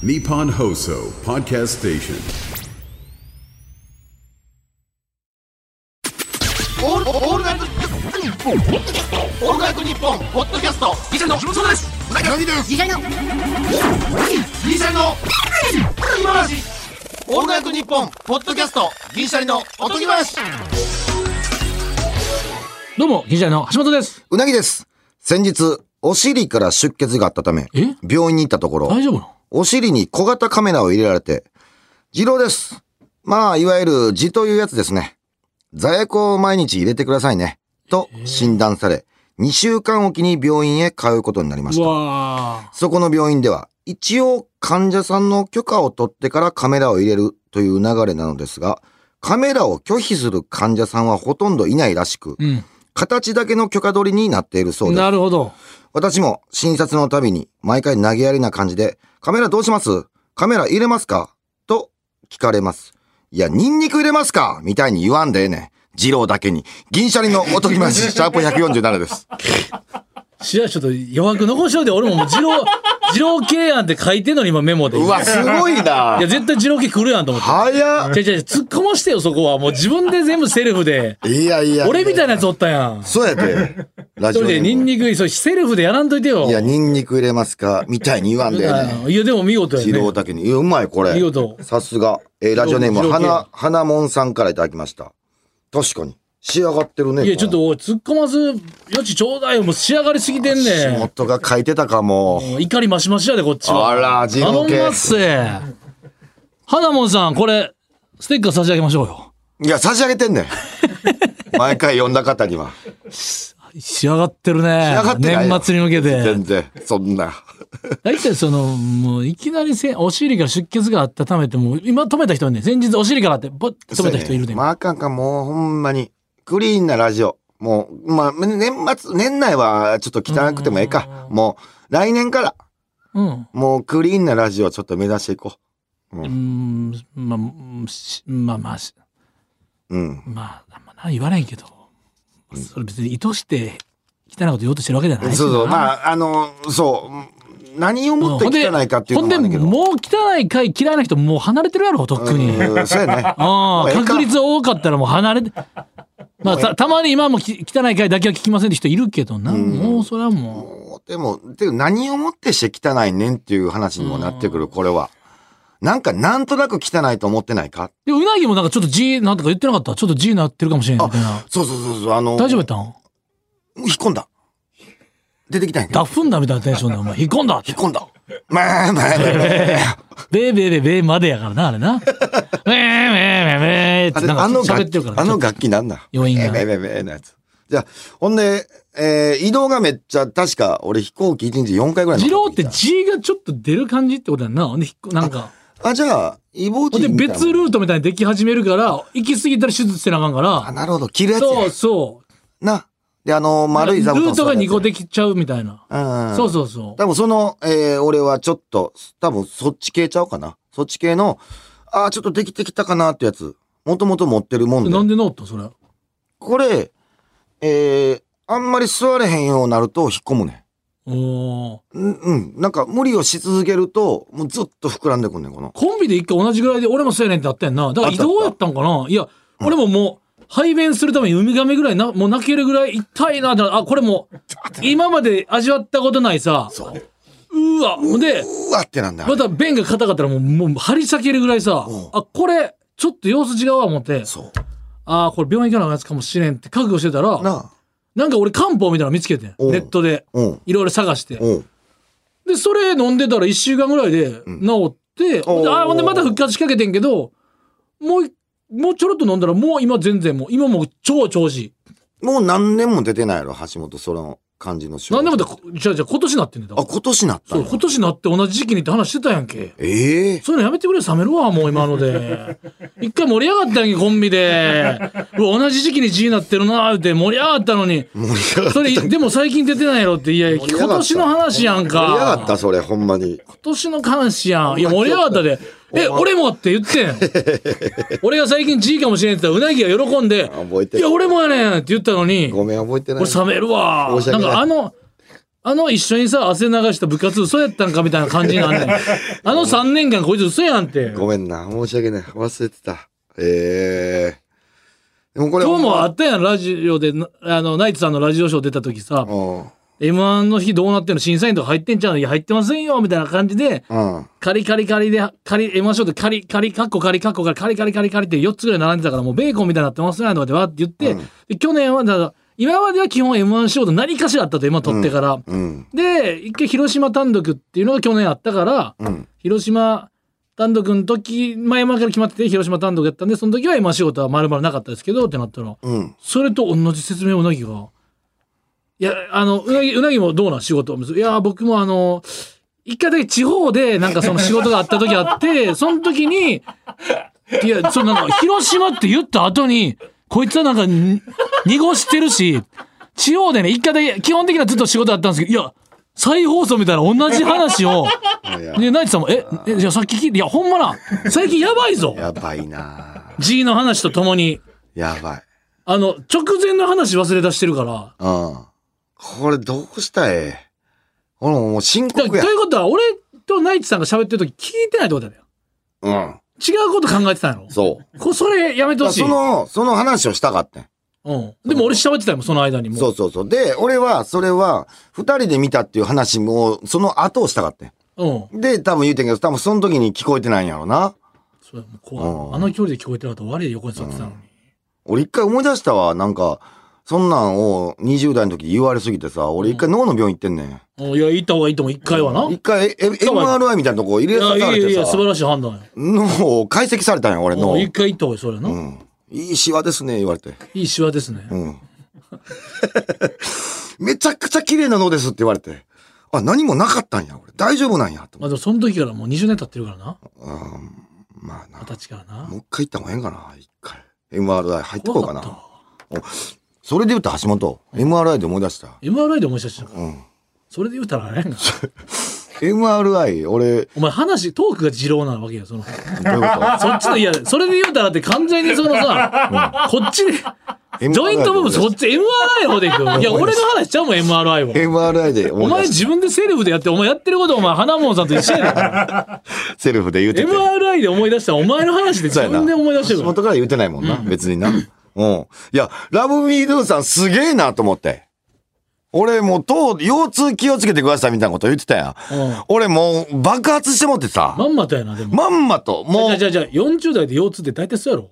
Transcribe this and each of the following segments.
Nippon Hoso Podcast Station. オールオールナイトニッポンオールナイトニッポンポッドキャストギシのですうなぎのギシャリのギシャリの今話オールナイトニッポンポッドキャストギシャリのおとぎ話どうも、銀シャリの橋本です。うなぎです。先日、お尻から出血があったためえ、病院に行ったところ、大丈夫なの？お診に小型カメラを入れられて、二郎です。まあ、いわゆる痔というやつですね。座薬を毎日入れてくださいね。と診断され、2週間おきに病院へ通うことになりましうた。わそこの病院では、一応患者さんの許可を取ってからカメラを入れるという流れなのですが、カメラを拒否する患者さんはほとんどいないらしく、ー。形だけの許可取りになっているそううん。です。なるほど。私も診察のたびに毎回投げやりな感じで、カメラどうします？カメラ入れますか？と聞かれます。いや、ニンニク入れますか？みたいに言わんでええねん。二郎だけに。銀シャリのおとぎまし、シャープ147です。しや、ちょっと余白残しといて、俺ももう二郎、二郎系やんって書いてんのに今メモで。うわ、すごいないや、絶対二郎系来るやんと思って。早っじゃじゃ突っ込ましてよ、そこは。もう自分で全部セルフで。いやいや。俺みたいなやつおったやん。そうやで。ラジオ一人でニンク。ニク、そうセルフでやらんといてよ。いや、ニンニク入れますかみたいに言わんでええねん。いや、でも見事や二郎ね。だけに。いや、うまい、これ。見事さすが。えーラジオネーム、花、花もんさんからいただきました。確かに。仕上がってるね。いや、ちょっとおい突っ込ます余地ちょうだいよ。もう仕上がりすぎてん仕ねん。事が書いてたかも。もう怒りマシマシやで、こっちは。あら、二郎系頼みま。っせ。花もんさん、これ、ステッカー差し上げましょうよ。いや、差し上げてんねん。毎回読んだ方には。仕上がってるね。年末に向けて。全然、そんな。大体その、もういきなりせお尻から出血があったためて、もう今止めた人はね、先日お尻からって、ポッて止めた人いるで。まあ、あかんか、もうほんまに。クリーンなラジオ。もう、まあ、年末、年内はちょっと汚くてもええか。もう、来年から、うん。もうクリーンなラジオちょっと目指していこうーん、まあ、うんしまあまあ、しう。うん。まあ、あんまな言われんけど、それ別に意図して汚いこと言おうとしてるわけじゃないしそうそう。あ、まあ、あの、そう。何をもって汚いかっていうほんで、のもあるけど。もう汚い回嫌いな人もう離れてるやろ、とっくに。うんそうやね。ああ、確率多かったらもう離れて。まあ、たたまに今もき汚い回だけは聞きませんって人いるけどな。もうそれはももうでも、で何をもってして汚いねんっていう話にもなってくる、これは。なんか、なんとなく汚いと思ってないか？う。でもうなぎもなんかちょっと G なんとか言ってなかった？ちょっと G なってるかもしれんみたいな。そうそうそうそう、あの、大丈夫やったん？引っ込んだ。出てきたんやけどダフんだみたいなテンションで、お前、引っ込んだって引っ。込んだ。まあまあまあまあ。ベーベーベーベーまでやからな、あれな。ベーベーベーベーってなんかあの楽喋ってるから。あの楽器なんだ余韻がべべべべなやつ。じゃあ、ほんで、えー移動がめっちゃ、確か、俺飛行機1日4回ぐらい二郎って G がちょっと出る感じってことやんな。ほんで、引っこなんか。あ、じゃあ、イボほんで、別ルートみたいにでき始めるから、行き過ぎたら手術せなあかんかあ、ら。なるほど。切るやつやそうそう。な。で、あの、丸い座布団ルートが2個で。できちゃうみたいな。うん。そうそうそう。多分その、えー俺はちょっと、多分そっち系ちゃうかな。そっち系の、あーちょっとできてきたかなってやつ。もともと持ってるもんで。なんでノートそれ。これ、えーあんまり座れへんようになると引っ込むねおーん。うん、うん。なんか無理をし続けると、もうずっと膨らんでくんねん、この。コンビで一回同じぐらいで俺もそうやねんってあったやんな。だから移動やったんかないや、俺ももう、排便するためにウミガメぐらいな、もう泣けるぐらい痛いなって、あ、これもう、今まで味わったことないさ、うわ、ほんで、うわってなんだ。また便が硬かったらもう、もう張り裂けるぐらいさ、あ、これ、ちょっと様子違うわ思って。あーこれ病院行かなやつかもしれんって覚悟してたら、なあ。なんか俺漢方みたいなの見つけてん、うんネットで。うん。いろいろ探して。うん。で、それ飲んでたら1週間ぐらいで治って、あほんでまた復活しかけてんけど、もうい、もうちょろっと飲んだらもう今全然もう、今もう超調子いい。もう何年も出てないやろ、橋本、その感じの仕事。なんでもだ、じゃあじゃあ今年なってんねんだあ、今年なったそう、今年なって同じ時期にって話してたやんけ。ええそういうのやめてくれ、冷めるわ、もう今ので。一回盛り上がったやんけ、コンビで。うわ同じ時期に G になってるなーって盛り上がったのに。盛り上がった。それ、でも最近出てないやろって。いや、盛り上がった今年の話やんか。盛り上がった、それ、ほんまに。今年の話やん。いや、盛り上がったで。え、俺もって言ってん。俺が最近 G かもしれんって言ったら、うなぎが喜んで、覚えてるいや、俺もやねんって言ったのに、ごめん、覚えてない。俺冷めるわ。申し訳なんかあの、あの一緒にさ、汗流した部活嘘やったんかみたいな感じになんねん。あの3年間こいつ嘘やんって。ごめんな。申し訳ない。忘れてた。ええでもこれ今日もああったやん、ラジオで、なあの、ナイツさんのラジオショー出た時さ、うん。M1 の日どうなってんの？審査員とか入ってんちゃうのいや、入ってませんよみたいな感じで、うん。カリカリカリで、カリ、M1 ショーでカリカリ、カッコカリカッコカリ、カリカリカリカリって4つぐらい並んでたから、もうベーコンみたいになってますねとかってわーって言って、で去年は、だから今までは基本 M1 ショーで何かしらあったと、今取ってから。うん。で、一回広島単独っていうのが去年あったから、うん。広島単独の時、前々から決まってて、広島単独やったんで、その時は今仕事は丸々なかったですけど、ってなったら、うん。それと同じ説明をうなぎが。いや、あの、うなぎ、うなぎもどうなん？仕事。いや、僕もあの、一回だけ地方でなんかその仕事があった時あって、その時に、いや、そのなんか、広島って言った後に、こいつはなんかに、濁してるし、地方でね、一回だけ、基本的にはずっと仕事あったんですけど、いや、再放送みたいな同じ話を、いやで、ナイツさんも、え、え、じゃあさっき聞いて、いや、ほんまな、最近やばいぞ。やばいな G の話とともに、やばい。あの、直前の話忘れ出してるから、うん。これどうしたい？俺ももう深刻やだと。いうことは、俺とナイツさんが喋ってる時聞いてないってことだよ。うん。違うこと考えてたんやろ。そう。こそれやめてほしい。その、その話をしたかったん。うん。でも俺喋ってたよ、その間にも。そうそうそう。で、俺は、それは、二人で見たっていう話も、その後をしたかったん。うん。で、多分言うてんけど、多分その時に聞こえてないんやろな。それもう怖い。うんあの距離で聞こえてなかったら悪い横に座ってたのに。俺一回思い出したわ。なんか、そんなんを20代の時言われすぎてさ、俺一回脳の病院行ってんねん。うんいや、行った方がいいと思う、一回はな。い一回、え MRI みたいなとこ入れや、さいやいやいや、されてさ素、晴らしい判断や。脳を解析されたんや、俺の。うん一回行った方がいい、それな。うん。いいシワですね、言われて。いいシワですね。うん。めちゃくちゃ綺麗な脳ですって言われて。あ、何もなかったんや、俺。大丈夫なんや、と。まあでもその時からもう20年経ってるからな。まあな二。十歳からな。もう一回行った方がええんかな、一回。MRI 入ってこうかなっ。たそれで言った橋本、MRI で思い出した。MRI で思い出したから。うん。それで言うたらあれやんか。MRI、俺、お前話、トークが二郎なわけよ、その。どういうこそっちの、いや、それで言うたらって完全にそのさ、こっちで、ジョイント部分そっち MRI の方で行く。いや、俺の話しちゃうもん、MRI は。と ?MRI で思お前い出し自分でセルフでやって、お前やってることお前、花門さんと一緒やねん。た。セルフで言うてて。MRI で思い出したらお前の話で自分で思い出してるから。橋本から言うてないもんな、別にな。うん。いや、ラブミードゥさんすげえなと思って。俺もう、とう、腰痛気をつけてくださいみたいなこと言ってたやん。うん俺もう爆発してもってさ、まんまとやな、でも。まんまと、もう、じゃあじゃあじゃあ40代で腰痛って大体そうやろ？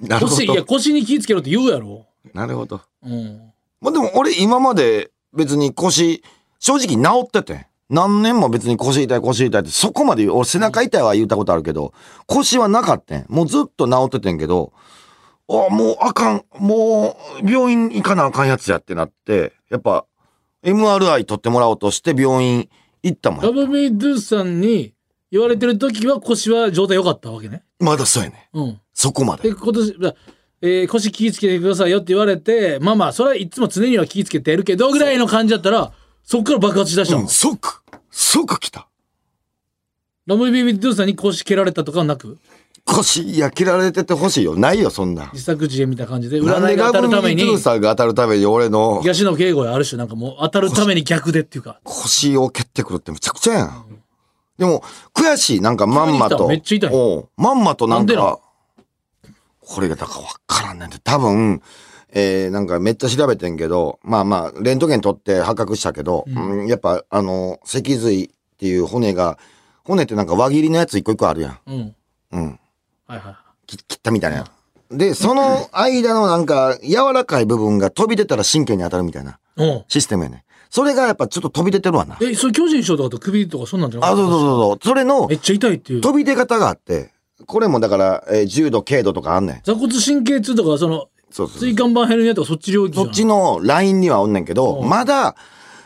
なるほ腰、いや、ど。腰に気ぃつけろって言うやろ？なるほど。うん。まあでも俺今まで別に腰、正直治ってて。何年も別に腰痛い腰痛いってそこまで俺背中痛いは言ったことあるけど、腰はなかったん。もうずっと治っててんけど、あ、もうあかん。もう病院行かなあかんやつやってなって、やっぱ MRI 取ってもらおうとして病院行ったもん。ラブメイドゥさんに言われてる時は腰は状態良かったわけね。まだそうやね。うん。そこまで。で、今年、だえー腰気ぃつけてくださいよって言われて、まあまあ、それはいつも常には気ぃつけてやるけど、ぐらいの感じだったら、そっから爆発しだしたの。うん、即、即来た。ラブメイドゥさんに腰蹴られたとかはなく、腰、いや、切られててほしいよ。ないよ、そんな。自作自演みたいな感じで、なん占いが当たるためにートゥー、さんが当たるために俺の東野敬吾やある種なんかもう当たるために逆でっていうか、腰を蹴ってくるってむちゃくちゃやん。でも、悔しい。なんかまんまと。めっちゃ痛いおうまんまとなんなんでなか、これがだからわからんねんて。多分、えー、なんかめっちゃ調べてんけど、まあまあ、レントゲン取って発覚したけど、うんやっぱ、あの、脊髄っていう骨が、骨ってなんか輪切りのやつ一個一個あるやん。うん。うん。はいはき切ったみたいな。で、その間のなんか、柔らかい部分が飛び出たら神経に当たるみたいな。システムやね。それがやっぱちょっと飛び出てるわな。え、それ巨人賞とかと首とかそんなんじゃなあ、かった？そうそうそうそう。それのめっちゃ痛いっていう。飛び出方があって、これもだから、えー重度、軽度とかあんねん。座骨神経痛とか、その、そうそう椎間板ヘルニアとかそっち領域そっちのラインにはおんねんけど、うんまだ、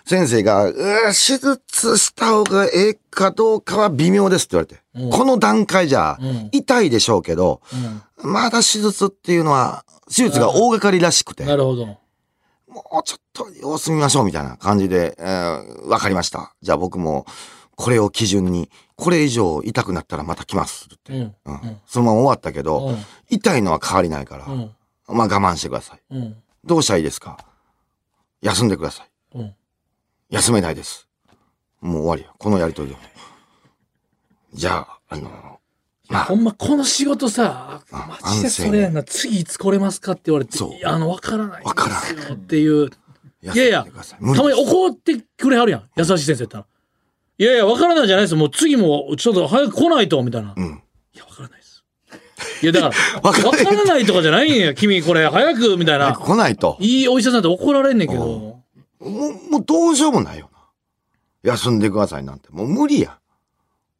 先生が、うー手術した方がええかどうかは微妙ですって言われて。うんこの段階じゃうん、痛いでしょうけど、うん。まだ手術っていうのは、手術が大掛かりらしくて。なるほど。もうちょっと様子見ましょうみたいな感じで、えーわかりました。じゃあ僕もこれを基準に、これ以上痛くなったらまた来ますって。うん。うんそのまま終わったけど、うん。痛いのは変わりないから、うん。まあ我慢してください。うん。どうしたらいいですか？休んでください。うん。休めないです。もう終わりや。このやりとりで。じゃあ、あの、まあほんま、この仕事さ、あマジでそれやんな。次いつ来れますかって言われて、いやあの、わからないんわからですよっていう。いやいや、たまに怒ってくれはるやん。優しい先生やったら。いやいや、わからないじゃないですよ。もう次も、ちょっと早く来ないと、みたいな。うん。いや、わからないです。いや、だから、わ わからないからないとかじゃないんや。君、これ、早く、みたいな。来ないと。いいお医者さんって怒られんねんけど。もう、もうどうしようもないよな。休んでくださいなんて。もう無理や。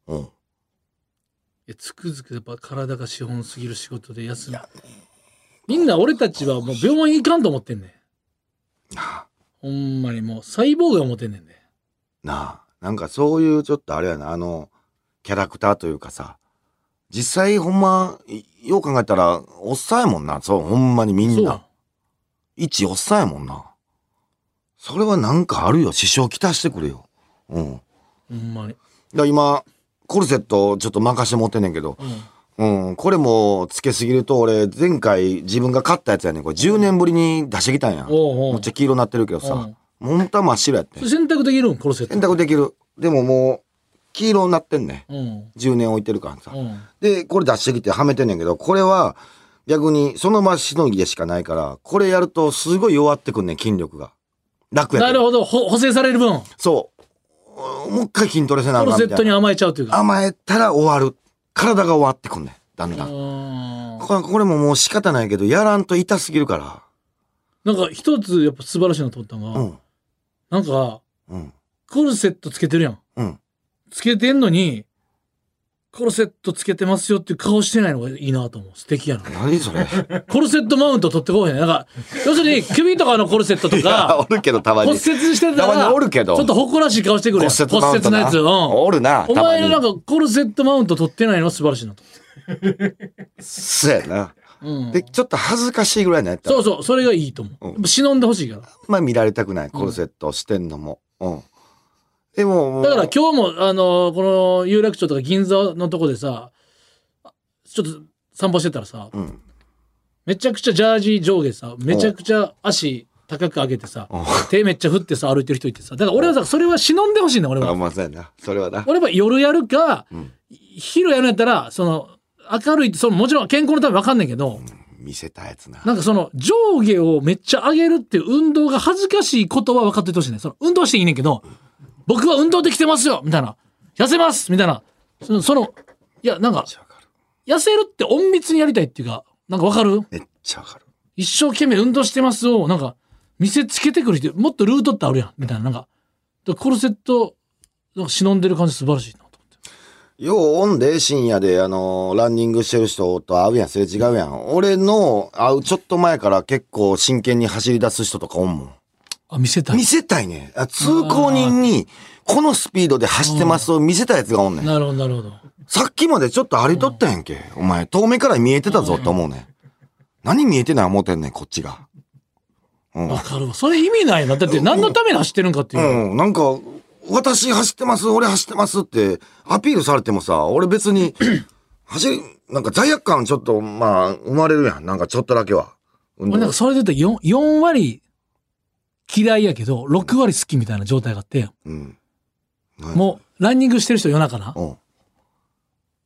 うん。つくづくやっぱ体が資本すぎる仕事で休む。みんな俺たちはもう病院行かんと思ってんねん。なあ、ほんまにもう細胞が思ってんねんで。なあ。なんかそういうちょっとあれやな、あの、キャラクターというかさ、実際ほんま、いよう考えたら、おっさんやもんな。そう、ほんまにみんな。一おっさんやもんな。それはなんかあるよ。支障きたしてくれよ。うん。ほんまに。だ今、コルセットちょっと任して持ってんねんけど、うん。うん、これもつけすぎると俺前回自分が買ったやつやねん。これ10年ぶりに出してきたんや。おうおうめっちゃ黄色になってるけどさ、もう本当は真っ白やってん。選択できるん？コルセット。洗濯できる。でももう黄色になってんねん。うん。10年置いてるからさ。うん。で、これ出してきてはめてんねんけど、これは逆にその場しのぎでしかないから、これやるとすごい弱ってくんねん、筋力が。楽やど。なるほど。ほ補正される分、そう。もう一回筋トレせなあコルかんみたいな。セットに甘えちゃうというか。甘えたら終わる。体が終わってくんねん。だんだん。うんこれこれももう仕方ないけど、やらんと痛すぎるから。なんか一つやっぱ素晴らしいなと思ったのが、うん。なんか、うん。コルセットつけてるやん。うん。つけてんのに、コルセットつけてますよっていう顔してないのがいいなと思う。素敵やな。何それ。コルセットマウント取ってこうへん。なんか、要するに首とかのコルセットとか、おるけどたまに。骨折してたたまら、におるけどちょっと誇らしい顔してくるやん。骨折のやつ。うん。おるな。お前なんかコルセットマウント取ってないのは素晴らしいなと。そうやな。うん。で、ちょっと恥ずかしいぐらいのやったらそうそう、それがいいと思う。うん忍んでほしいから。まあ見られたくない、コルセットしてんのも。うん。でも、だから今日も、あのこの有楽町とか銀座のとこでさ、ちょっと散歩してたらさ、うん。めちゃくちゃジャージ上下さ、めちゃくちゃ足高く上げてさ、手めっちゃ振ってさ、歩いてる人いてさ、だから俺はさ、それは忍んでほしいんだ、俺あ、は。まな。それはな。俺は夜やるか、ん昼やるんやったら、その、明るいって、そのもちろん健康のためわかんないけど、見せたやつな。なんかその上下をめっちゃ上げるっていう運動が恥ずかしいことは分かっててほしいね。その運動していいねんけど、僕は運動できてますよみたいな。痩せますみたいな。その、そのいや、なんか。痩せるって隠密にやりたいっていうか、なんかわかる？めっちゃわかる。一生懸命運動してますを、なんか、見せつけてくる人、もっとルートってあるやん、みたいな。なんか、だからコルセット、なんか忍んでる感じ素晴らしいなと思って。ようおんで深夜であのランニングしてる人と会うやんすれ違うやん俺の会うちょっと前から結構真剣に走り出す人とかおんもんあ、見せたい見。せたいねあ通行人にこのスピードで走ってますを見せたやつがおんねんなるほど、なるほど。さっきまでちょっと歩いとったやんけお前遠目から見えてたぞって思うねん何見えてない思ってんねんこっちがうんわかるわ。それ意味ないな。だって何のために走ってるんかっていう。うん、なんか、私走ってます、俺走ってますってアピールされてもさ、俺別に、走り、なんか罪悪感ちょっと、まあ、生まれるやん。なんかちょっとだけは。俺なんかそれで言うと 4, 4割嫌いやけど、6割好きみたいな状態があって、うん。もうランニングしてる人夜中な。も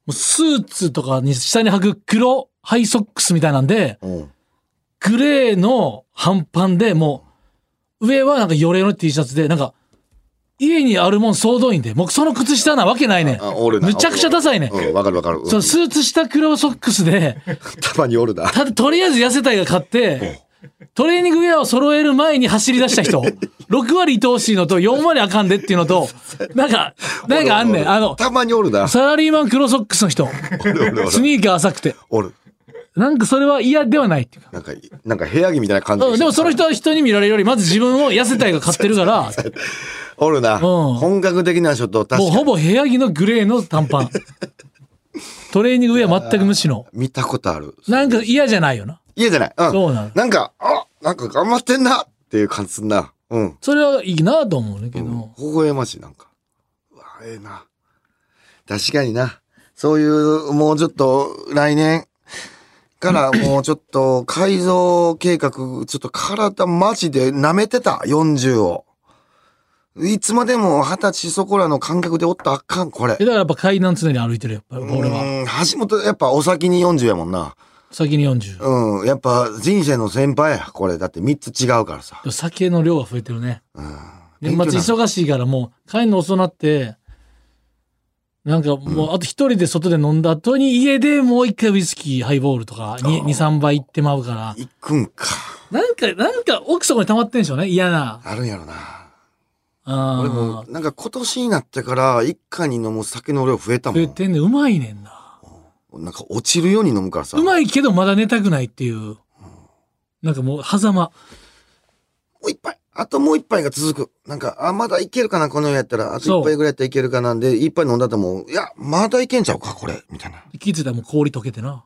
うん。うスーツとかに下に履く黒ハイソックスみたいなんで、うん。グレーの半パンで、もう、上はなんかヨレヨレの T シャツで、なんか、家にあるもん総動員で、もうその靴下なわけないねん。あ、おるな。むちゃくちゃダサいねん。うん、わかるわかる。うんそのスーツ下黒ソックスで、たまにおるな。ただとりあえず痩せたいが買って、トレーニングウェアを揃える前に走り出した人、6割愛おしいのと4割あかんでっていうのと、なんか、なんかあんねん。あの、たまにおるな。サラリーマン黒ソックスの人、スニーカー浅くて、おる。なんかそれは嫌ではないっていうか。なんか、なんか部屋着みたいな感じうんでもその人は人に見られるより、まず自分を痩せたいが買ってるから、おるな。ん本格的な人と確かに。もうほぼ部屋着のグレーの短パン。トレーニングウェア全く無視の。見たことある。なんか嫌じゃないよな。家じゃない。うん。そうなのなんか、あ、なんか頑張ってんなっていう感じすんな。うん。それはいいなと思うねんけど。微笑ましい、なんか。うわ、ええな。確かにな。そういう、もうちょっと、来年から もうちょっと、改造計画、ちょっと体マジで舐めてた、40を。いつまでも二十歳そこらの感覚でおったらあかん、これえ。だからやっぱ階段常に歩いてるよやっぱ俺はうん橋本、やっぱお先に40やもんな。先に40うん。やっぱ人生の先輩や、これ。だって3つ違うからさ。酒の量が増えてるねうん。年末忙しいからもう帰るの遅なってなんかもうあと一人で外で飲んだ後に家でもう一回ウイスキーハイボールとか23杯いってまうから行くんか。なんかなんか奥底に溜まってんでしょうね嫌なあるんやろな。あ俺も、なんか今年になってから、一家に飲む酒の量増えたもん。増えてんねうまいねんななんか落ちるように飲むからさ。うまいけどまだ寝たくないっていうなんかもう狭間もう一杯。あともう一杯が続く。なんか、あ、まだいけるかな、この世やったら。あとそう一杯ぐらいやったらいけるかなんで、一杯飲んだともう、いや、まだいけんちゃうか、これ。みたいな。気づいたらもう氷溶けてな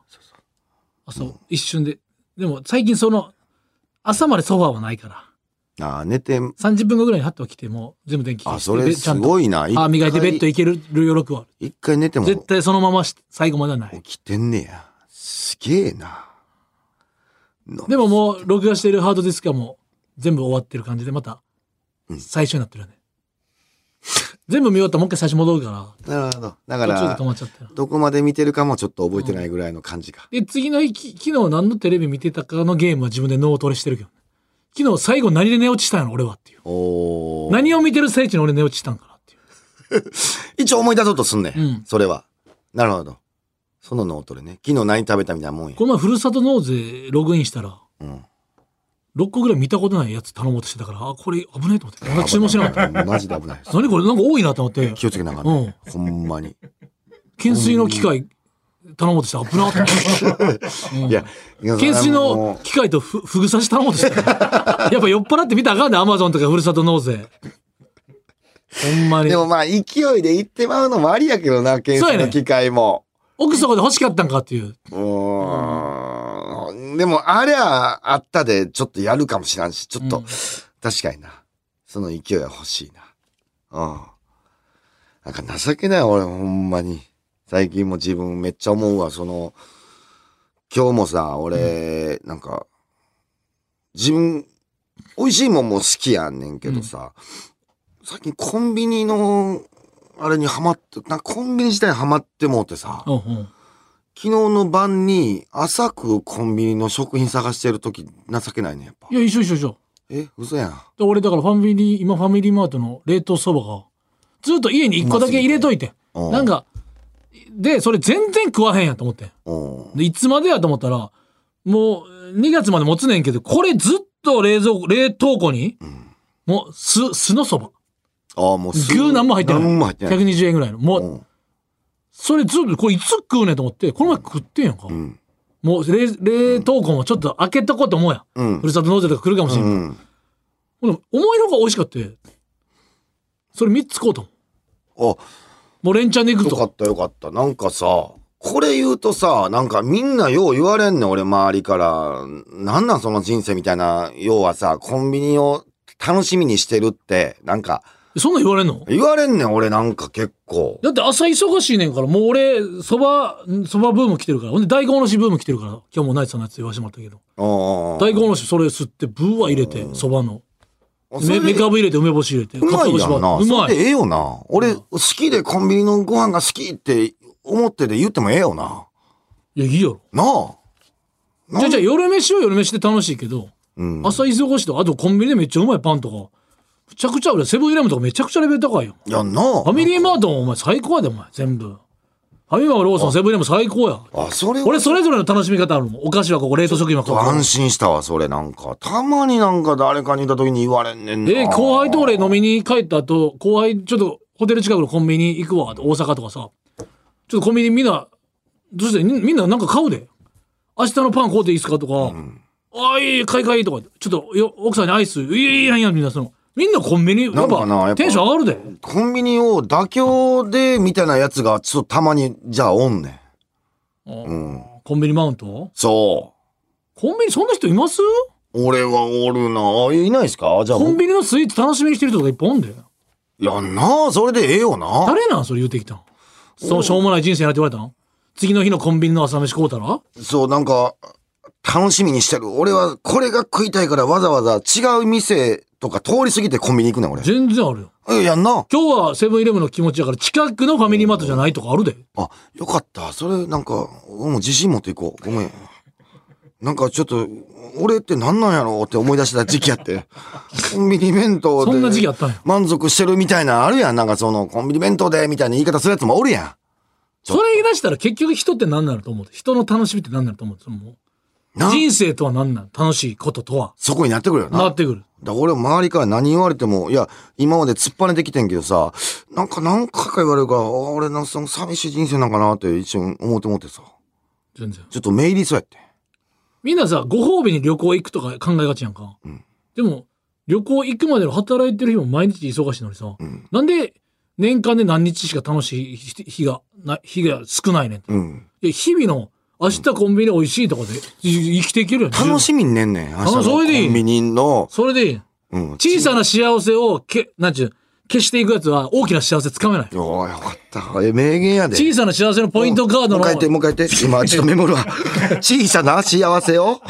朝一瞬ででも最近その朝までソファーはないからあー寝て、30分後ぐらいにハッと起きてもう全部電気消あ、してそれですちゃんとごいな。歯磨いてベッド一行ける余力はある。回一回寝ても。絶対そのままし最後まではない。起きてんねや。すげえな。でももう録画してるハードディスクはもう全部終わってる感じでまた最初になってるよね、全部見終わったらもう一回最初戻るから。なるほど。だか途中でら止、まっちゃってる。どこまで見てるかもちょっと覚えてないぐらいの感じか。で次の日き昨日何のテレビ見てたかのゲームは自分で脳トレしてるけど。ね昨日最後何で寝落ちしたんやろ俺はっていうおー。何を見てる最中に俺寝落ちしたんかなっていう 一応思い出そうとすんねん。うんそれは。なるほど。その脳トレね。昨日何食べたみたいなもんや。この前ふるさと納税ログインしたらうん。6個ぐらい見たことないやつ頼もうとしてたからあこれ危ないと思ってまだ注文しなかったマジで危ない。何これ？なんか多いなと思って気をつけながらね。ほんまに。懸垂の機械頼もうとして危なと思って いや、懸垂の機械とふふぐ刺し頼もうとしてた やっぱ酔っ払って見たらあかんねアマゾンとかふるさと納税ほんまにでもまあ、勢いで行ってまうのもありやけどな、検そうやね査の機会も。奥底で欲しかったんかっていううーん。でも、あれはあったで、ちょっとやるかもしらんし、ちょっと、うん確かにな。その勢いは欲しいな。うん。なんか情けない、俺、ほんまに。最近も自分めっちゃ思うわ、その、今日もさ、俺、なんか、自分、美味しいもんも好きやんねんけどさ、最近コンビニの、あれにハマって、なんかコンビニ自体にハマってもうてさ、うんうん。昨日の晩に朝食うコンビニの食品探してる時情けないねやっぱ。いや一緒一緒一緒。え嘘やん。で俺だからファミリー今ファミリーマートの冷凍そばがずっと家に1個だけ入れといて。うん。なんかでそれ全然食わへんやと思ってうん。でいつまでやと思ったらもう2月まで持つねんけどこれずっと冷蔵庫冷凍庫にもう酢酢のそば。ああもうす牛何も入ってない。何も入ってない。120円ぐらいの。もう、うん。それずっとこれいつ食うねんと思ってこの前食ってんやんか、ん。もう冷冷凍庫もちょっと開けとこうと思うやん、うん。ふるさと納税とか来るかもしれん、うん。思いのほか美味しかってそれ3つ買おうと思う。あもう連チャンでいくと。よかったよかった。なんかさこれ言うとさなんかみんなよう言われんねん俺周りから。なんなんその人生みたいな要はさコンビニを楽しみにしてるって。なんか。そんなん言われんの？言われんねん俺なんか結構。だって朝忙しいねんからもう俺そばそばブーム来てるから。ほんで大根おろしブーム来てるから。今日もナイツさんのやつ言わしてもらったけど。うん大根おろしそれ吸ってブーは入れてそばのめめかぶ入れて梅干し入れてうまいやんな。うまいええよな。俺、好きでコンビニのご飯が好きって思ってて言ってもええよな。いやいいやろなあ。じゃあじゃあ夜飯は夜飯で楽しいけど、うん。朝忙しいとかあとコンビニでめっちゃうまいパンとかむちゃくちゃ俺セブンイレブンとかめちゃくちゃレベル高いよいやなあ。ファミリーマートもお前最高やでお前全部ファミマローソンセブンイレブン最高や。あ、それは俺それぞれの楽しみ方あるもん。お菓子はここ冷凍食品はここ安心したわ、それ。なんか。たまになんか誰かにいた時に言われんねんな。え後輩と俺飲みに帰った後後輩ちょっとホテル近くのコンビニ行くわ大阪とかさ。ちょっとコンビニみんなどうしてみみんななんか買うで。明日のパン買うていいですかとか、ああいい買い買いとかちょっとよ奥さんにアイス。いやいやいやみんなそのみんなコンビニやっぱぱテンション上がるでコンビニを妥協でみたいなやつがちょっとたまに、じゃあおんねん。うん。コンビニマウント？そコンビニそんな人います？う。俺はおるな。あ、いないですか？じゃあ僕、コンビニのスイーツ楽しみにしてる人とかいっぱいおんでいやんなあ、それでええよな。誰なんそれ言うてきたんそうしょうもない人生やって言われたん？次の日のコンビニの朝飯買うたら？そう、なんか、楽しみにしてる。俺はこれが食いたいからわざわざ違う店とか通り過ぎてコンビニ行くねん、俺。全然あるよ。えやんな？今日はセブンイレブンの気持ちやから近くのファミリーマートじゃないとかあるで。あ、よかった。それなんか、俺も自信持っていこう。ごめん。なんかちょっと、俺って何なんやろうって思い出した時期やって。コンビニ弁当で。そんな時期あったんや満足してるみたいなのあるやん。なんかその、コンビニ弁当でみたいな言い方するやつもおるやん。それ言い出したら結局人って何なのと思う？人の楽しみって何なのと思う？そのもうな人生とは何なの楽しいこととは？そこになってくるよな。なってくる。だ俺周りから何言われても、いや、今まで突っ張ねてきてんけどさ、なんか何回か言われるから、あ俺なんかその寂しい人生なんかなって一瞬思って思ってさ、全然。ちょっと目入りそうやって。みんなさ、ご褒美に旅行行くとか考えがちやんか。でも、旅行行くまでの働いてる日も毎日忙しいのにさ、なんで年間で何日しか楽しい日日が、な日が少ないねん。うん。日々の、明日コンビニ美味しいとかでい生きていけるよね。楽しみにねんねん。明日のそれでいいコンビニの、それでいい。うん。小さな幸せをけ、なんちゅう、消していくやつは大きな幸せつかめない。おーよかった。え、名言やで。小さな幸せのポイントカードの。もう一回言って、もう一回言って。今、ちょっとメモるわ。小さな幸せを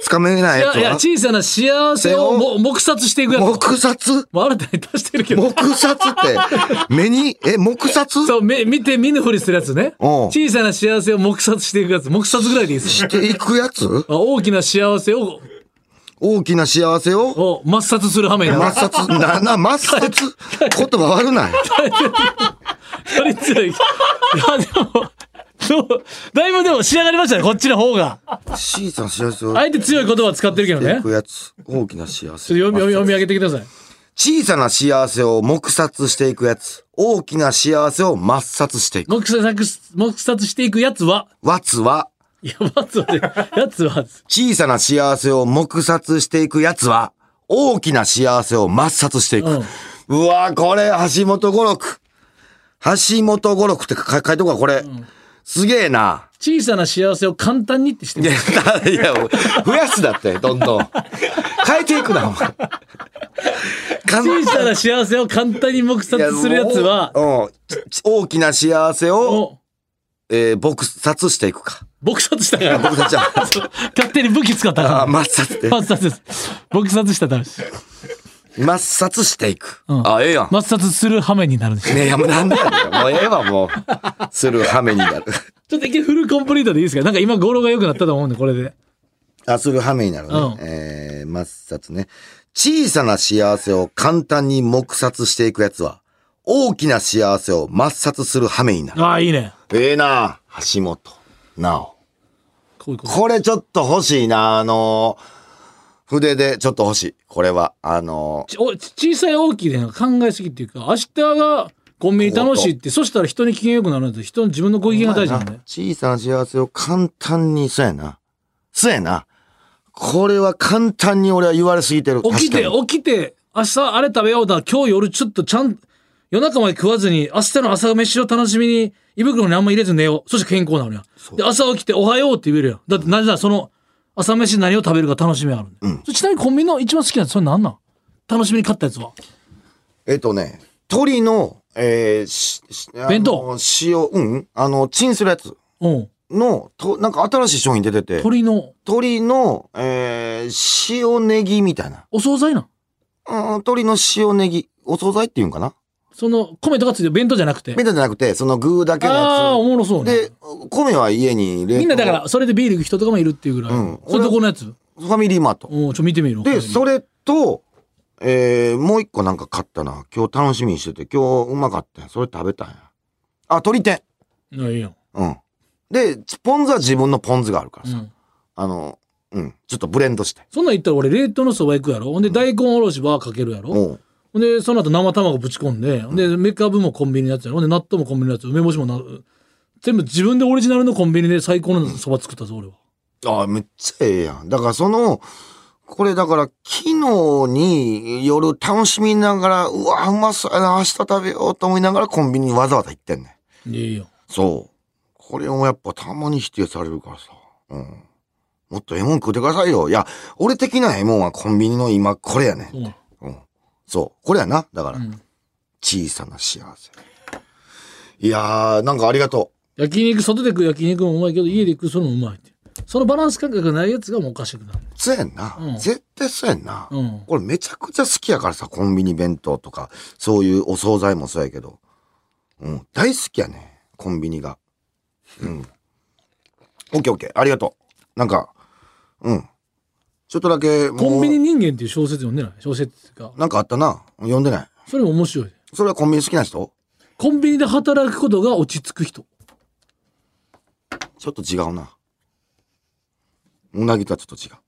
つかめないいやいや、小さな幸せをも黙殺していくやつ。黙殺？もう新たに出してるけど。黙殺って、目に、え、黙殺？そう、め見て見ぬふりするやつね。おう小さな幸せを黙殺していくやつ。黙殺ぐらいでいいですよ。していくやつ？あ大きな幸せを、大きな幸せをを抹殺する羽目。抹殺、な、な、抹殺？言葉悪ない。より強い。いや、でも、そう、だいぶでも仕上がりましたね、こっちの方が。小さな幸せをあえて強い言葉使ってるけどね。やつ。大きな幸せ。と読み読み読み上げてください。小さな幸せを黙殺していくやつ。大きな幸せを抹殺していく。黙殺、黙殺していくやつは、わつは、いや、やつはね、やつは、小さな幸せを黙殺していくやつは、大きな幸せを抹殺していく。うわこれ、橋本五六。橋本五六って書いとこうか、これ。すげえな。小さな幸せを簡単にってしていや、る。いや、増やすだって、どんどん。変えていくな、お前。小さな幸せを簡単に黙殺するやつは、うん、ち大きな幸せを、をえー、撲殺していくか。撲殺したから。撲殺じゃん。勝手に武器使ったかあ、抹殺ってら。。抹殺です。撲殺したらダメです。抹殺していく。んあ、ええやん。抹殺する羽目になるんです。ねえ、いやもうなんでやねん。もうええわ、もう。する羽目になる。ちょっと一回フルコンプリートでいいですか？なんか今語呂が良くなったと思うんで、これで。あ、する羽目になるね。うんえー、抹殺ね。小さな幸せを簡単に黙殺していくやつは、大きな幸せを抹殺する羽目になる。ああ、いいね。ええな橋本直。これちょっと欲しいなあの筆でちょっと欲しい。これは。あのちお小さい大きいで考えすぎっていうか、明日がコンビニ楽しいって、そしたら人に機嫌良くなるんです人の自分のご機嫌が大事なんで。小さな幸せを簡単に、そうやな。そうやな。これは簡単に俺は言われすぎてる。起きて、起きて、明日あれ食べようだ、今日夜ちょっとちゃん、夜中まで食わずに、明日の朝飯を楽しみに、胃袋にあんま入れず寝よう。そして健康になるやん。で、朝起きておはようって言えるやん。だってなぜならその、朝飯何を食べるか楽しみあるんで。そちなみにコンビニの一番好きなやつ、それ何なん？楽しみに買ったやつは？えっとね、鶏の、えー、弁当？塩、うん、あの、チンするやつうん。の、と、なんか新しい商品出てて、鶏の？鶏の、えー、塩ネギみたいな。お惣菜なん。うん、鶏の塩ネギ、お惣菜っていうんかな？その、米とかついてる弁当じゃなくて？弁当じゃなくて、その具だけのああ、やおもろそうつ。ね。で、米は家に冷凍みんなだから、それでビール行く人とかもいるっていうぐらい。うんそれどこのやつ？ファミリーマート。おうちょ、見てみるで、それと、えー、もう一個なんか買ったな。今日楽しみにしてて、今日うまかったんやそれ食べたんや。あ、鶏天。いやいいよ。うん。で、ポン酢は自分のポン酢があるからさ。うん。あの、うん。ちょっとブレンドして。そんなん言ったら俺、冷凍のそば行くやろ。ほんで、大根おろしはかけるやろ。おうほんで、その後生卵ぶち込んで、で、メカブもコンビニのやつやで、納豆もコンビニのやつ、梅干しもな、全部自分でオリジナルのコンビニで最高のそば作ったぞ、俺は。あめっちゃええやん。だからその、これだから昨日に夜楽しみながら、うわ、うまそうやな、明日食べようと思いながらコンビニにわざわざ行ってんねん。いいよ。そう。これもやっぱたまに否定されるからさ。うん。もっとええもん食うてくださいよ。いや、俺的なええもんはコンビニの今これやねん。そう。これやな。だから、ん小さな幸せ。いやー、なんかありがと焼肉、外で食う焼肉もうまいけど、家で食うそれもうまいって。そのバランス感覚がないやつがもうおかしくなる。そうやんな。うん絶対そうやんな。うんこれめちゃくちゃ好きやからさ、コンビニ弁当とか、そういうお惣菜もそうやけど。うん、大好きやね。コンビニが。うん。オッケーオッケー。ありがとう。なんか、うん。ちょっとだけ、コンビニ人間っていう小説読んでない？小説っていうか。なんかあったな。読んでない。それも面白い。それはコンビニ好きな人？コンビニで働くことが落ち着く人。ちょっと違うな。うなぎとはちょっと違う。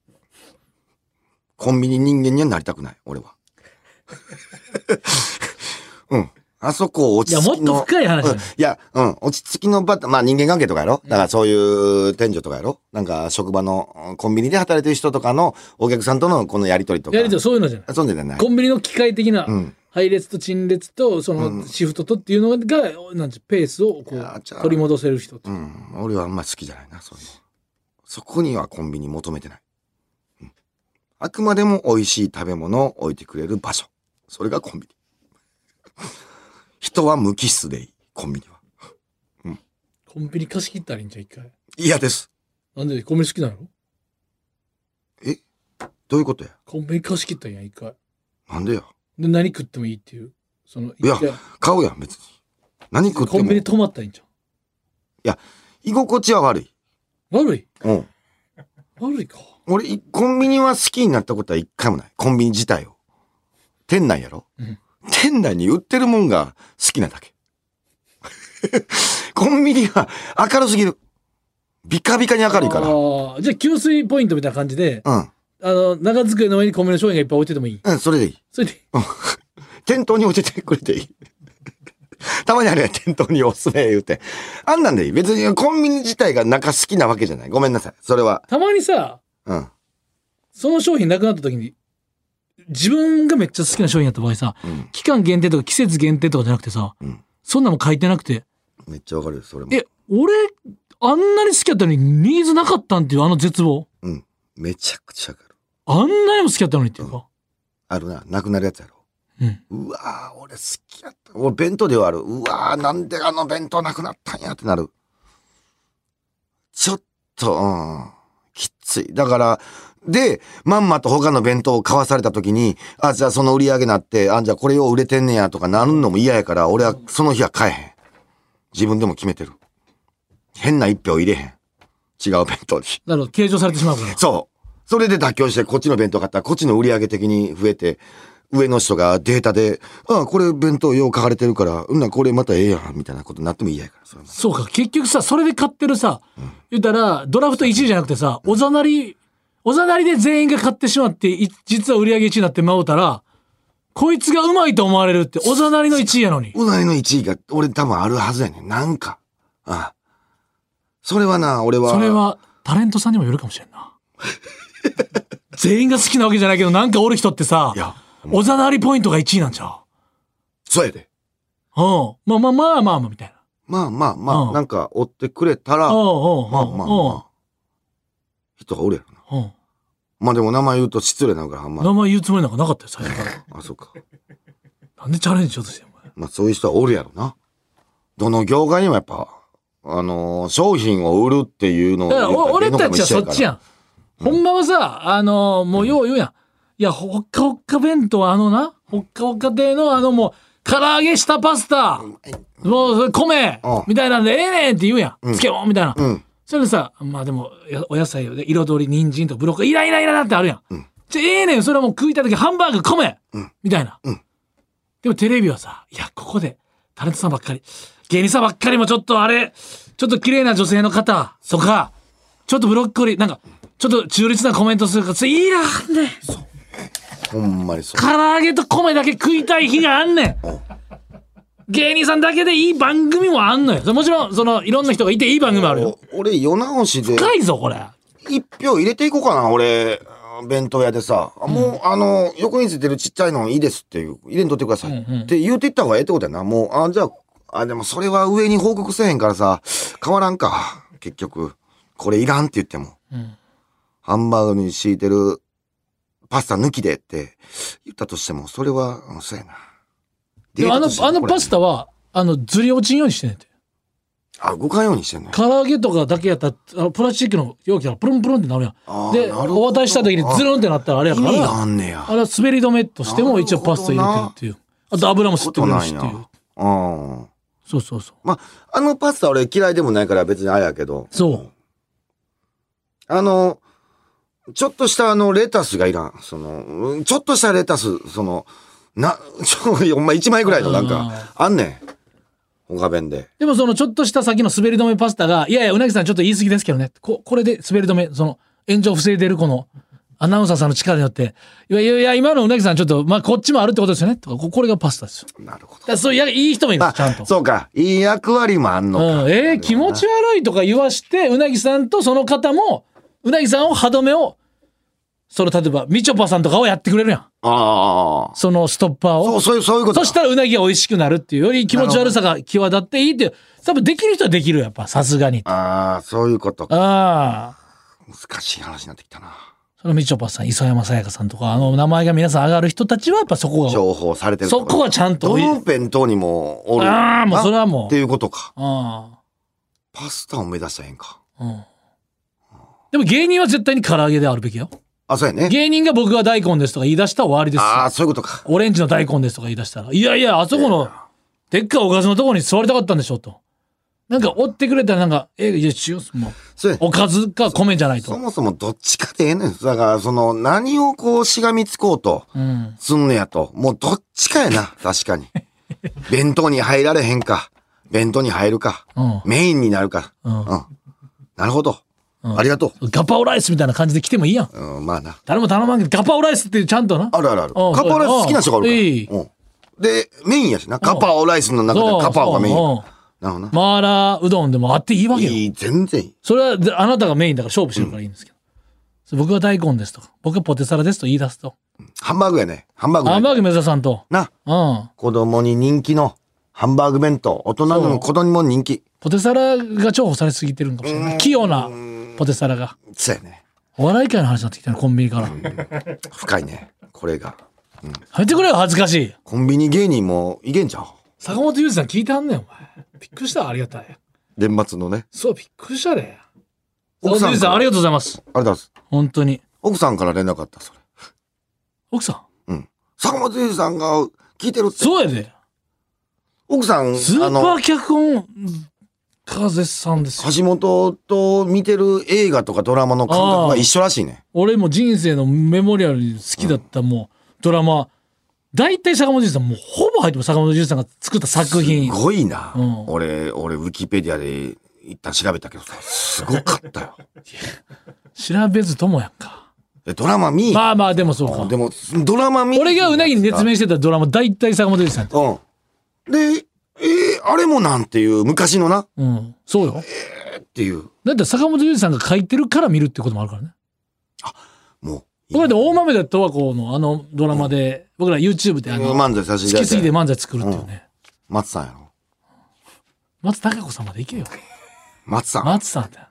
コンビニ人間にはなりたくない、俺は。うん。あそこ落ち着きの。いやもっと深い話うんいや、うん。落ち着きの場、まあ人間関係とかやろ？だからそういう店長とかやろ？なんか職場のうんコンビニで働いてる人とかのお客さんとのこのやりとりとか。やりとりそういうのじゃない。そうじゃない？コンビニの機械的なうん配列と陳列とそのシフトとっていうのが、なんてペースをこう取り戻せる人ってうん。俺はあんまり好きじゃないな、そういうの。そこにはコンビニ求めてない。うん。あくまでも美味しい食べ物を置いてくれる場所。それがコンビニ。人は無機質でいい、コンビニは。コンビニ貸し切ったらいいんじゃん一回嫌です。なんでコンビニ好きなの？え？どういうことや？コンビニ貸し切ったらいいやん一回なんでや？で何食ってもいいっていう？そのいや買うやん、別に。何食っても。いコンビニ泊まったらいいんじや、居心地は悪い。ゃん悪い？うん。悪いか俺、いコンビニは好きになったことは一回もない。コンビニ自体を。店内やろ、うん店内に売ってるもんが好きなだけ。コンビニは明るすぎる。ビカビカに明るいから。じゃあ給水ポイントみたいな感じでうん。あの長机の上にコンビニの商品がいっぱい置いててもいいうん、それでいい。それで 店頭に置いててくれていい。たまにあるやん、店頭におすすめ言うて。あんなんでいい。別にコンビニ自体が中好きなわけじゃない。ごめんなさい。それは。たまにさうん。その商品なくなった時に自分がめっちゃ好きな商品やった場合さ、うん期間限定とか季節限定とかじゃなくてさ、うんそんなの書いてなくてめっちゃわかるよ、それも。え俺あんなに好きやったのにニーズなかったんっていうあの絶望うん。めちゃくちゃわかる。あんなにも好きやったのにっていうか、あるな。なくなるやつやろ。うん、うわー俺好きやった。俺弁当ではある。うわーなんであの弁当なくなったんやってなる。ちょっと、うん。きつい。だから、で、まんまと他の弁当を買わされた時に、あ、じゃあその売り上げなって、あ、じゃあこれよう売れてんねやとかなるのも嫌やから、俺はその日は買えへん。自分でも決めてる。変な一票入れへん。違う弁当に。なるほど計上されてしまうからそう。それで妥協してこっちの弁当買ったらこっちの売り上げ的に増えて、上の人がデータで、ああ、これ弁当よう書かれてるから、うんな、これまたええやん、みたいなことになっても嫌やから、そうか結局さそれで買ってるさ、言ったらドラフト1位じゃなくてさおざなりおざなりで全員が買ってしまってい実は売り上げ1位になってまうたらこいつがうまいと思われるっておざなりの1位やのにうなりの1位が、俺多分あるはずやねん。なんか。ああ。それはな、俺は。それ。はタレントさんにもよるかもしれんな全員が好きなわけじゃないけどなんかおる人ってさおざなりポイントが1位なんちゃそうやで。ううんまあまあまあまあまあみたいなまあまあまあ、うんなんか追ってくれたら、うんまあまあまあ、人がおるやろな。うんうんまあでも名前言うと失礼なのから、あんま。名前言うつもりなんかなかったよ最初から あ、そうか。なんでチャレンジしようとしてんのお前まあそういう人はおるやろな。どの業界にもやっぱ、あのー商品を売るっていうのをだからお俺たちはそっちやん。ん。ほんまはさ、あのもうよう言うやん。いや、ほっかほっか弁当あのな、ほっかほっか亭のあのもう、唐揚げしたパスタ、もうそれ米うんみたいなんでええねんって言うやん。漬物みたいな。うん。それでさ、まあでも、やお野菜で彩り、人参とかブロッコリー、いらいらいらってあるやん。うん。じゃあええねん、それはもう食いたい時ハンバーグ米、うん。みたいな、うん。でもテレビはさ、いや、ここで、タレントさんばっかり、芸人さんばっかりもちょっとあれ、ちょっと綺麗な女性の方とか、ちょっとブロッコリー、なんか、ちょっと中立なコメントするから、いらんねん。ほんまにそう。唐揚げと米だけ食いたい日があんねん。芸人さんだけでいい番組もあんのよ。もちろん、その、いろんな人がいていい番組もあるよ。お俺、世直しで深いぞ、これ。一票入れていこうかな、俺。弁当屋でさ、もう、あの、横についてるちっちゃいのいいですっていう、入れんとってください。うんうんって言うていった方がええってことやな。もう、あ、じゃあ、あ、でもそれは上に報告せえへんからさ、変わらんか。結局。これいらんって言っても。うんハンバーグに敷いてるパスタ抜きでって言ったとしても、それは、うんそうやな。でもあの、あのパスタ。タは、あの、ずり落ちんようにしてねんて。あ、動かんようにしてんのよ。唐揚げとかだけやったらあのプラスチックの容器がプルンプルンってなるやんでお渡しした時にズルンってなったらあれやからあんねや。あれは滑り止めとしても一応パスタ入れてるっていうあと油も吸ってくれるしっていうことなんや。うん。そうそうそうまあ、あのパスタ俺嫌いでもないから別にあれやけど、そうあの、ちょっとしたあのレタスがいらん。その、うんちょっとしたレタス、その、な、ちょ、ほんま1枚ぐらいのなんか、あんねん。他弁で。でもそのちょっとした先の滑り止めパスタが、いやいや、うなぎさんちょっと言い過ぎですけどね。ここれで滑り止め、その炎上を防いでるこのアナウンサーさんの力によって、いやいやいや、今のうなぎさんちょっと、まあこっちもあるってことですよね。とか、ここれがパスタですよ。なるほど。だそういや、いい人もいる、あちゃんと。そうか。いい役割もあんのか。うん、えー気持ち悪いとか言わして、うなぎさんとその方も、うなぎさんを歯止めを、その例えば、みちょぱさんとかをやってくれるやん。ああ。そのストッパーを。そう、そういう、そういうことだ。そしたらうなぎが美味しくなるっていうより気持ち悪さが際立っていいっていう。多分できる人はできるよやっぱ、さすがに。ああ、そういうことか。ああ。難しい話になってきたな。そのみちょぱさん、磯山さやかさんとか、あの名前が皆さん上がる人たちはやっぱそこが。情報されてるそこはちゃんとどの弁当にもおる。ああ、もうそれはもう。っていうことか。あパスタを目指したらええんか。あ。うん。でも芸人は絶対に唐揚げであるべきよ。あ、そうやね。芸人が僕は大根ですとか言い出したら終わりですよ。ああ、そういうことか。オレンジの大根ですとか言い出したら。いやいや、あそこの、でっかいおかずのところに座りたかったんでしょと。なんか追ってくれたらなんか、え、いや、違うもう。そうやおかずか米じゃないと。そもそもどっちかでええねん。だから、その、何をこう、しがみつこうと、うん。すんのやと。もうどっちかやな。確かに。弁当に入られへんか。弁当に入るか。うん。メインになるか。うんうん。なるほど。ありがとガパオライスみたいな感じで来てもいいやん。う。うん、まあな。誰も頼まんけど、ガパオライスってちゃんとな。あるあるある。うんカパオライス好きな人がおるから。いいうん。で、メインやしな。カパオライスの中でカパオがメインやそうから。なるほどな。マーラーうどんでもあっていいわけよ。いい、全然いい。それはであなたがメインだから勝負してるからいいんですけど。それ僕は大根ですとか、僕はポテサラですと言い出すと。ハンバーグやね。ハンバーグ。ハンバーグ目指さんと。な。うん。子供に人気のハンバーグ弁当。大人でも子供にも人気。ポテサラが重宝されすぎてるんかもしれない。器用なポテサラが。そうやね。お笑い界の話になってきたの、コンビニから。や深いね。これが。めてくれよ、恥ずかしい。コンビニ芸人もいけんじゃん。坂本裕二さん聞いてはんねん、お前。びっくりした、ありがたい。年末のね。そう、びっくりしたで。坂奥さん本裕二さん、ありがとうございます。ありがとうございます。本当に。奥さんから連絡あった、それ。奥さん？うん。坂本龍二さんが聞いてるって。そうやで。奥さん、スーパー脚本家絶賛ですよ。橋本と見てる映画とかドラマの感覚が一緒らしいね。俺も人生のメモリアルに好きだったもうドラマ、大体坂本龍一さんもうほぼ入ってます坂本龍一さんが作った作品す。ごいな。うん俺、俺、ウィキペディアで一旦調べたけどさ、すごかったよ。調べずともやんか。えドラマ見、まあまあでもそうか。でも、ドラマ見俺がうなぎに熱弁してたドラマ大体坂本龍一さん。うん。で、えーあれもなんていう、昔のな、っうん。そうよ。ていう、だって坂本龍一さんが書いてるから見るってこともあるからね。もう、僕らで大豆田十和子のあのドラマで、僕ら YouTube であの、漫才好きすぎて漫才作るっていうね。松さんやろ。松たか子さんまで行けよ。松さん。松さんだよ。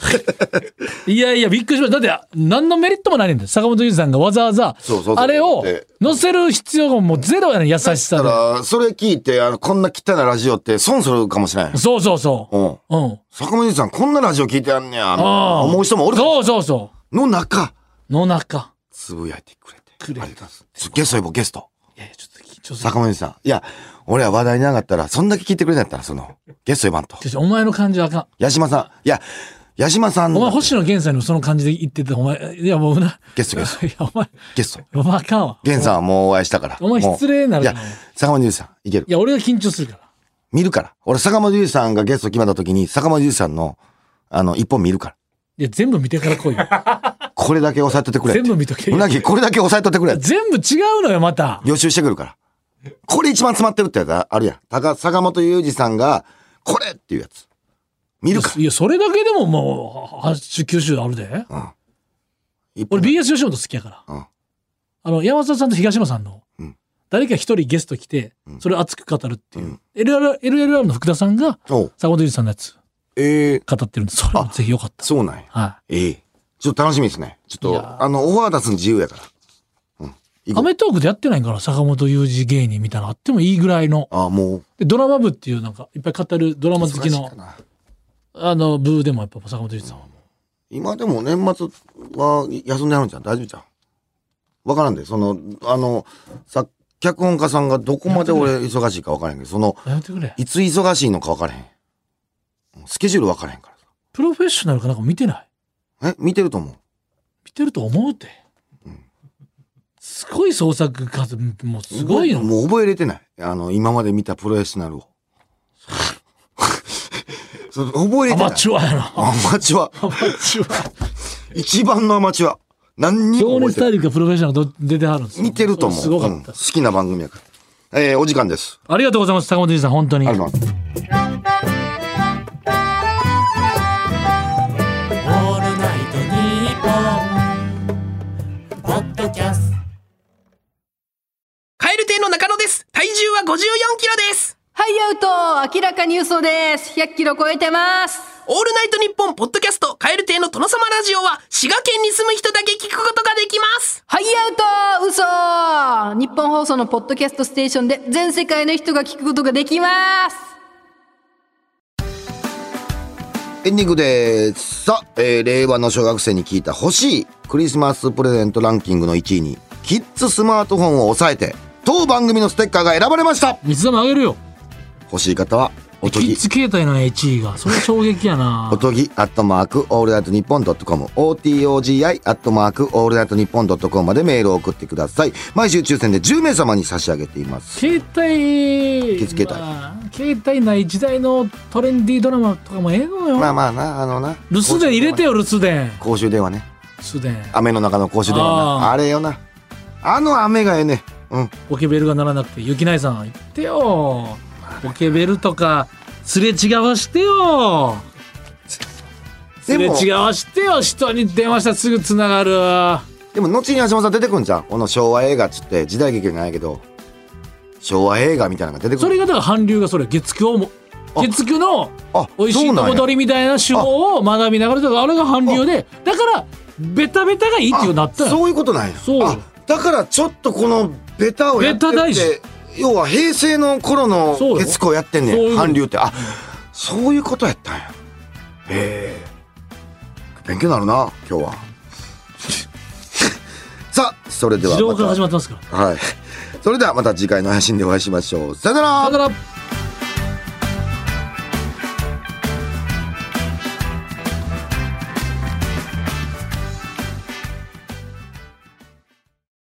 いやいや、びっくりしました。だって、何のメリットもないねんだよ。坂本龍一さんがわざわざそうそうそう、あれをで載せる必要がもうゼロやねん、優しださで。から、それ聞いて、あの、こんな汚いラジオって損するかもしれない。そうそうそう。うん。うん。坂本龍一さん、こんなラジオ聞いてやんねや、ああ思う人もおるそうそうその中、う。の中。つぶやいてくれて。くれありがとうございますゲスト呼ぼう、ゲスト。いやいや、ちょっと緊張する。坂本龍一さん。いや、俺は話題になかったら、そんだけ聞いてくれんやったら、その、ゲスト呼ばんと。ちょちょお前の感じはあかん。矢島さん。いや、矢島さん。お前、星野源さんにもその感じで言ってて、お前、いやもうな。ゲストゲスト。いや、お前、ゲスト。お前あかんわ。源さんはもうお会いしたから。お前失礼なるいや、坂本龍一さん、いけるい。や、俺が緊張するから。見るから。俺、坂本龍一さんがゲスト決まった時に、坂本龍一さんの、あの、一本見るから。いや、全部見てから来いよ。これだけ押さえとってくれ。全部見とけようなぎ、これだけ押さえとってくれ。全部違うのよ、また。予習してくるから。これ一番詰まってるってやつあるやん。坂本雄二さんが、これっていうやつ。見るかいや、それだけでももう、8、9週あるで。ら。一本俺 BS 吉本好きやから。うんあの、山里さんと東野さんの、うん誰か一人ゲスト来て、それ熱く語るっていう。うん LLR, LLR の福田さんが、坂本龍一さんのやつええ語ってるんで、それもぜひよかった。そうなんや。はいええちょっと楽しみですね。ちょっと、あの、オファー出すの自由やから。アメトークでやってないかな坂本雄二芸人みたいなあってもいいぐらいの。あ、もう。でドラマ部っていうなんかいっぱい語るドラマ好きのあの部でもやっぱ坂本龍一さんはも今でも年末は休んであるんじゃん大丈夫じゃんわからんで、その、あの、さ、脚本家さんがどこまで俺忙しいかわからへんけど、その、うやめてくれいつ忙しいのかわからへん。スケジュールわからへんからプロフェッショナルかなんか見てない？さ。え、見てると思う。見てると思うて、すごい創作数もうすごいのもう覚えれてない。あの、今まで見たプロフェッショナルを。覚えれてない。アマチュアやなアマチュア。アマチュア一番のアマチュア。何にも情覚えてない。熱大陸がプロフェッショナルど出てはるんですてると思う。すごかうん好きな番組やから。えー、お時間です。ありがとうございます坂本龍一さん本当にありがとうございます。オールナイトニッポン」ポッドキャストカエル亭の中野です。体重は54キロです。はい、アウト明らかに嘘です。100キロ超えてます。オールナイトニッポンポッドキャスト、カエル亭の殿様ラジオは、滋賀県に住む人だけ聞くことができます。はい、アウト嘘日本放送のポッドキャストステーションで全世界の人が聞くことができます。エンディングです。さあ、えー令和の小学生に聞いた欲しいクリスマスプレゼントランキングの1位に、キッズスマートフォンを抑えて、当番組のステッカーが選ばれました三つ玉あげるよ欲しい方は、おとぎキッ、ズ携帯の1位がそれ衝撃やな おとぎ、アットマーク、オールナイトニッポンドットコム、OTOGI、アットマーク、オールナイトニッポンドットコムまでメールを送ってください。毎週抽選で10名様に差し上げています。携帯キッズ携帯まあ携帯ない時代のトレンディードラマとかもええのよ、まあまあな、あのな。留守電入れてよ留守電公衆電話ね。留守電雨の中の公衆電話な。あれよな。あの雨がええね。うん。ポケベルが鳴らなくてゆきないさん言ってよポケベルとかすれ違わしてよ。すれ違わしてよ。人に電話したらすぐつながる。でも後に橋本さん出てくんじゃん。この昭和映画っつって時代劇じゃないけど昭和映画みたいなのが出てくるそれがだから韓流がそれ月9もあ月9のあ美味しいとこ取りみたいな手法を学びながらだからあれが韓流でだからベタベタがいいっていうなったよそういうことなんや。そう。あだからちょっとこのベタをやってベタ大事要は平成の頃のそうよ。月9をやってんねん韓流って。あそういうことやったんや。へえ。勉強になるな今日は。さあそれではまた。始まってますから。はい。それではまた次回の配信でお会いしましょう。さよなら。だから